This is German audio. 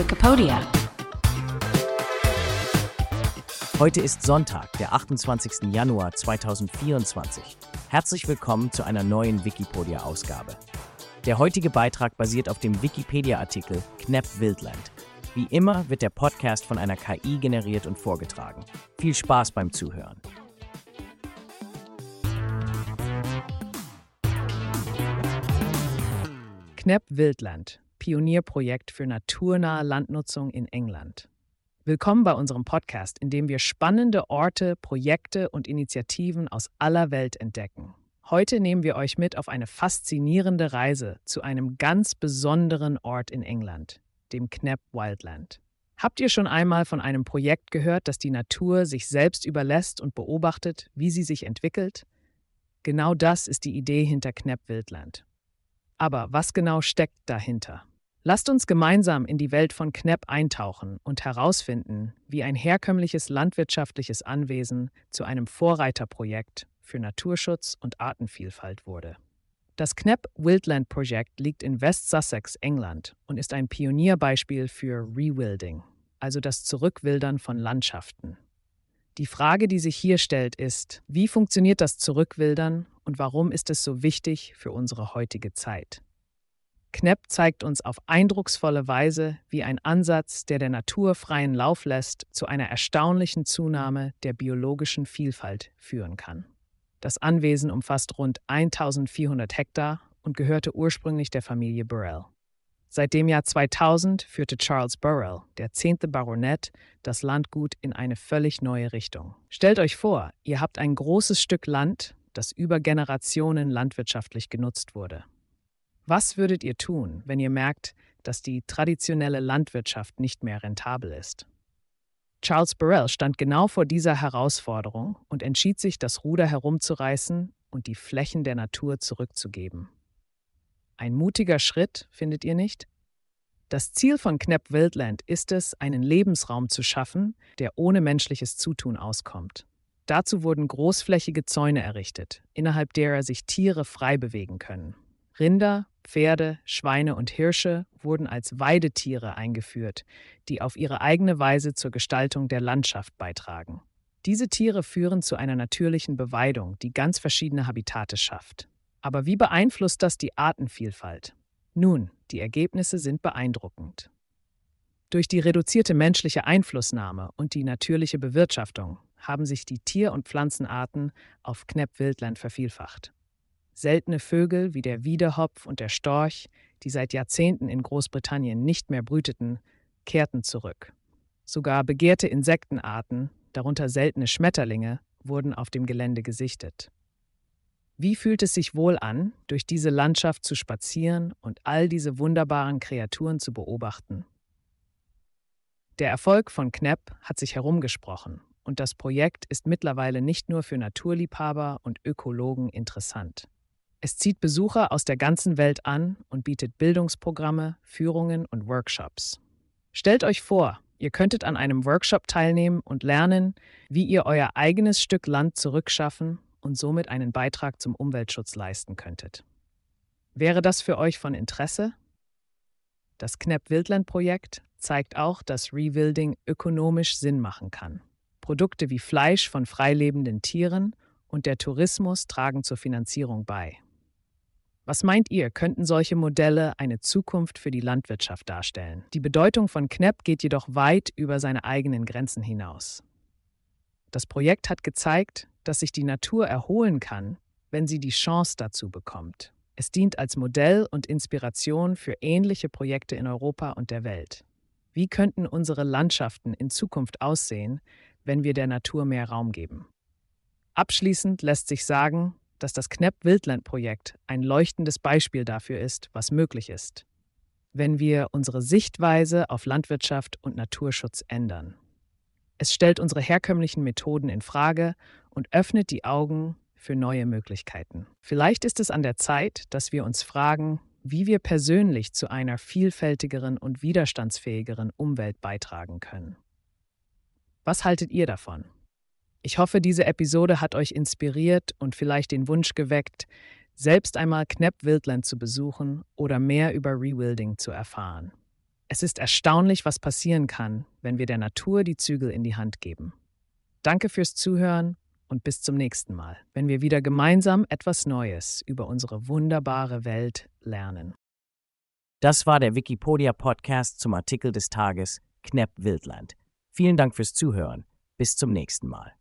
Wikipedia. Heute ist Sonntag, der 28. Januar 2024. Herzlich willkommen zu einer neuen Wikipedia-Ausgabe. Der heutige Beitrag basiert auf dem Wikipedia-Artikel Knepp Wildland. Wie immer wird der Podcast von einer KI generiert und vorgetragen. Viel Spaß beim Zuhören. Knepp Wildland, Pionierprojekt für naturnahe Landnutzung in England. Willkommen bei unserem Podcast, in dem wir spannende Orte, Projekte und Initiativen aus aller Welt entdecken. Heute nehmen wir euch mit auf eine faszinierende Reise zu einem ganz besonderen Ort in England, dem Knepp Wildland. Habt ihr schon einmal von einem Projekt gehört, das die Natur sich selbst überlässt und beobachtet, wie sie sich entwickelt? Genau das ist die Idee hinter Knepp Wildland. Aber was genau steckt dahinter? Lasst uns gemeinsam in die Welt von Knepp eintauchen und herausfinden, wie ein herkömmliches landwirtschaftliches Anwesen zu einem Vorreiterprojekt für Naturschutz und Artenvielfalt wurde. Das Knepp Wildland Projekt liegt in West Sussex, England und ist ein Pionierbeispiel für Rewilding, also das Zurückwildern von Landschaften. Die Frage, die sich hier stellt, ist, wie funktioniert das Zurückwildern und warum ist es so wichtig für unsere heutige Zeit? Knepp zeigt uns auf eindrucksvolle Weise, wie ein Ansatz, der der Natur freien Lauf lässt, zu einer erstaunlichen Zunahme der biologischen Vielfalt führen kann. Das Anwesen umfasst rund 1400 Hektar und gehörte ursprünglich der Familie Burrell. Seit dem Jahr 2000 führte Charles Burrell, der zehnte Baronet, das Landgut in eine völlig neue Richtung. Stellt euch vor, ihr habt ein großes Stück Land, das über Generationen landwirtschaftlich genutzt wurde. Was würdet ihr tun, wenn ihr merkt, dass die traditionelle Landwirtschaft nicht mehr rentabel ist? Charles Burrell stand genau vor dieser Herausforderung und entschied sich, das Ruder herumzureißen und die Flächen der Natur zurückzugeben. Ein mutiger Schritt, findet ihr nicht? Das Ziel von Knepp Wildland ist es, einen Lebensraum zu schaffen, der ohne menschliches Zutun auskommt. Dazu wurden großflächige Zäune errichtet, innerhalb derer sich Tiere frei bewegen können. Rinder, Pferde, Schweine und Hirsche wurden als Weidetiere eingeführt, die auf ihre eigene Weise zur Gestaltung der Landschaft beitragen. Diese Tiere führen zu einer natürlichen Beweidung, die ganz verschiedene Habitate schafft. Aber wie beeinflusst das die Artenvielfalt? Nun, die Ergebnisse sind beeindruckend. Durch die reduzierte menschliche Einflussnahme und die natürliche Bewirtschaftung haben sich die Tier- und Pflanzenarten auf Knepp-Wildland vervielfacht. Seltene Vögel wie der Wiedehopf und der Storch, die seit Jahrzehnten in Großbritannien nicht mehr brüteten, kehrten zurück. Sogar begehrte Insektenarten, darunter seltene Schmetterlinge, wurden auf dem Gelände gesichtet. Wie fühlt es sich wohl an, durch diese Landschaft zu spazieren und all diese wunderbaren Kreaturen zu beobachten? Der Erfolg von Knepp hat sich herumgesprochen und das Projekt ist mittlerweile nicht nur für Naturliebhaber und Ökologen interessant. Es zieht Besucher aus der ganzen Welt an und bietet Bildungsprogramme, Führungen und Workshops. Stellt euch vor, ihr könntet an einem Workshop teilnehmen und lernen, wie ihr euer eigenes Stück Land zurückschaffen und somit einen Beitrag zum Umweltschutz leisten könntet. Wäre das für euch von Interesse? Das Knepp-Wildland-Projekt zeigt auch, dass Rewilding ökonomisch Sinn machen kann. Produkte wie Fleisch von freilebenden Tieren und der Tourismus tragen zur Finanzierung bei. Was meint ihr, könnten solche Modelle eine Zukunft für die Landwirtschaft darstellen? Die Bedeutung von Knepp geht jedoch weit über seine eigenen Grenzen hinaus. Das Projekt hat gezeigt, dass sich die Natur erholen kann, wenn sie die Chance dazu bekommt. Es dient als Modell und Inspiration für ähnliche Projekte in Europa und der Welt. Wie könnten unsere Landschaften in Zukunft aussehen, wenn wir der Natur mehr Raum geben? Abschließend lässt sich sagen, dass das Knepp-Wildland-Projekt ein leuchtendes Beispiel dafür ist, was möglich ist, wenn wir unsere Sichtweise auf Landwirtschaft und Naturschutz ändern. Es stellt unsere herkömmlichen Methoden in Frage und öffnet die Augen für neue Möglichkeiten. Vielleicht ist es an der Zeit, dass wir uns fragen, wie wir persönlich zu einer vielfältigeren und widerstandsfähigeren Umwelt beitragen können. Was haltet ihr davon? Ich hoffe, diese Episode hat euch inspiriert und vielleicht den Wunsch geweckt, selbst einmal Knepp Wildland zu besuchen oder mehr über Rewilding zu erfahren. Es ist erstaunlich, was passieren kann, wenn wir der Natur die Zügel in die Hand geben. Danke fürs Zuhören und bis zum nächsten Mal, wenn wir wieder gemeinsam etwas Neues über unsere wunderbare Welt lernen. Das war der Wikipedia Podcast zum Artikel des Tages Knepp Wildland. Vielen Dank fürs Zuhören. Bis zum nächsten Mal.